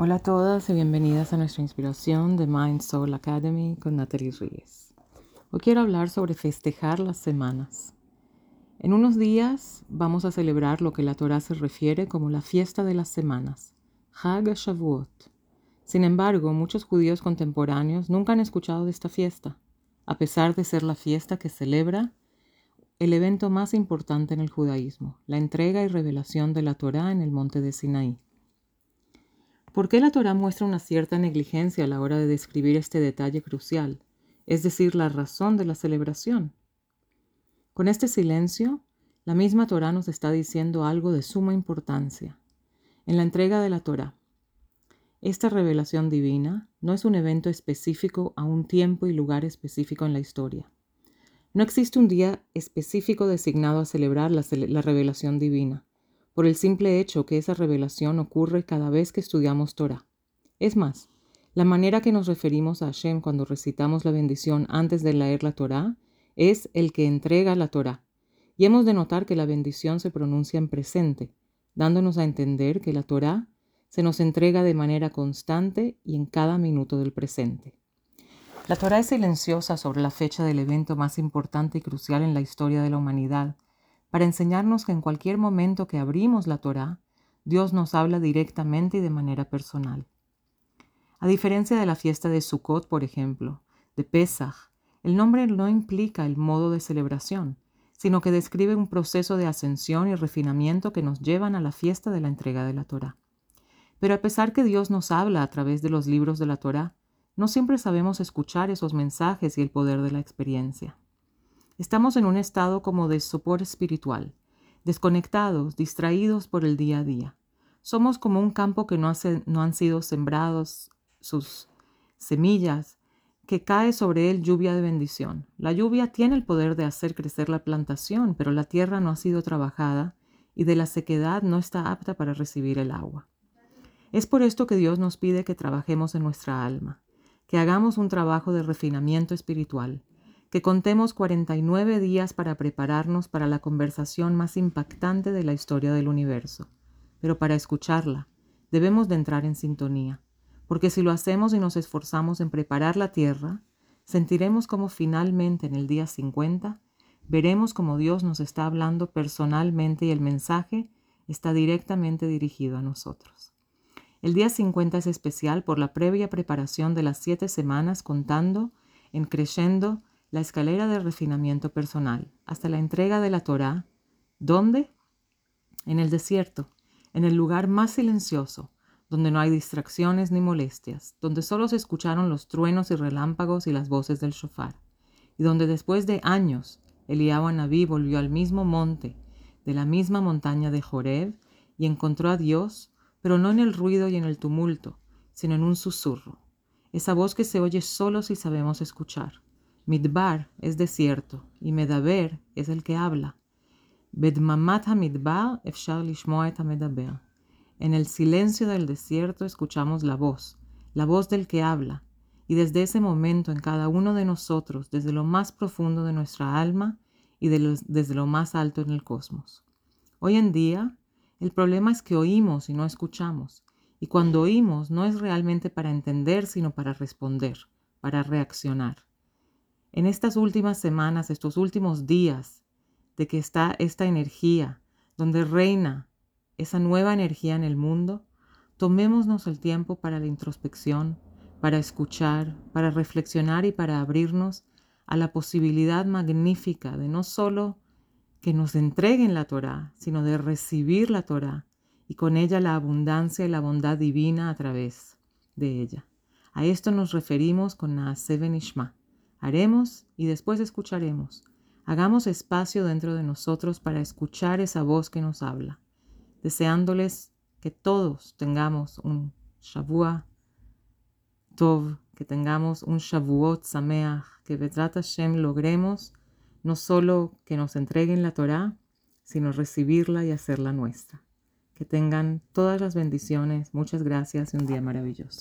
Hola a todas y bienvenidas a nuestra inspiración de Mind Soul Academy con Natalie Ruiz. Hoy quiero hablar sobre festejar las semanas. En unos días vamos a celebrar lo que la Torah se refiere como la fiesta de las semanas, Hag Shavuot. Sin embargo, muchos judíos contemporáneos nunca han escuchado de esta fiesta, a pesar de ser la fiesta que celebra el evento más importante en el judaísmo, la entrega y revelación de la Torah en el monte de Sinaí. ¿Por qué la Torah muestra una cierta negligencia a la hora de describir este detalle crucial, es decir, la razón de la celebración? Con este silencio, la misma Torah nos está diciendo algo de suma importancia. En la entrega de la Torah, esta revelación divina no es un evento específico a un tiempo y lugar específico en la historia. No existe un día específico designado a celebrar la, la revelación divina por el simple hecho que esa revelación ocurre cada vez que estudiamos Torah. Es más, la manera que nos referimos a Hashem cuando recitamos la bendición antes de leer la Torah es el que entrega la Torah. Y hemos de notar que la bendición se pronuncia en presente, dándonos a entender que la Torah se nos entrega de manera constante y en cada minuto del presente. La Torah es silenciosa sobre la fecha del evento más importante y crucial en la historia de la humanidad, para enseñarnos que en cualquier momento que abrimos la Torá, Dios nos habla directamente y de manera personal. A diferencia de la fiesta de Sukkot, por ejemplo, de Pesach, el nombre no implica el modo de celebración, sino que describe un proceso de ascensión y refinamiento que nos llevan a la fiesta de la entrega de la Torá. Pero a pesar que Dios nos habla a través de los libros de la Torá, no siempre sabemos escuchar esos mensajes y el poder de la experiencia. Estamos en un estado como de sopor espiritual, desconectados, distraídos por el día a día. Somos como un campo que no, han sido sembrados sus semillas, que cae sobre él lluvia de bendición. La lluvia tiene el poder de hacer crecer la plantación, pero la tierra no ha sido trabajada y de la sequedad no está apta para recibir el agua. Es por esto que Dios nos pide que trabajemos en nuestra alma, que hagamos un trabajo de refinamiento espiritual, que contemos 49 días para prepararnos para la conversación más impactante de la historia del universo. Pero para escucharla, debemos de entrar en sintonía, porque si lo hacemos y nos esforzamos en preparar la tierra, sentiremos como finalmente en el día 50 veremos como Dios nos está hablando personalmente y el mensaje está directamente dirigido a nosotros. El día 50 es especial por la previa preparación de las siete semanas contando en creyendo la escalera de refinamiento personal hasta la entrega de la Torá. ¿Dónde? En el desierto, en el lugar más silencioso, donde no hay distracciones ni molestias, donde solo se escucharon los truenos y relámpagos y las voces del shofar, y donde después de años Eliyahu Anabí volvió al mismo monte, de la misma montaña de Joreb, y encontró a Dios, pero no en el ruido y en el tumulto, sino en un susurro, esa voz que se oye solo si sabemos escuchar. Midbar es desierto y Medaber es el que habla. Bedmamat midbar efshar. En el silencio del desierto escuchamos la voz, la voz del que habla, y desde ese momento en cada uno de nosotros, desde lo más profundo de nuestra alma y desde lo más alto en el cosmos. Hoy en día, el problema es que oímos y no escuchamos, y cuando oímos no es realmente para entender, sino para responder, para reaccionar en estas últimas semanas, estos últimos días, de que está esta energía, donde reina esa nueva energía en el mundo, tomémonos el tiempo para la introspección, para escuchar, para reflexionar y para abrirnos a la posibilidad magnífica de no solo que nos entreguen la Torah, sino de recibir la Torah y con ella la abundancia y la bondad divina a través de ella. A esto nos referimos con Naaseh Ishma, Haremos y después escucharemos. Hagamos espacio dentro de nosotros para escuchar esa voz que nos habla, deseándoles que todos tengamos un Shavua Tov, que tengamos un Shavuot Sameach, que Betrat Hashem logremos no solo que nos entreguen la Torah, sino recibirla y hacerla nuestra. Que tengan todas las bendiciones, muchas gracias y un día maravilloso.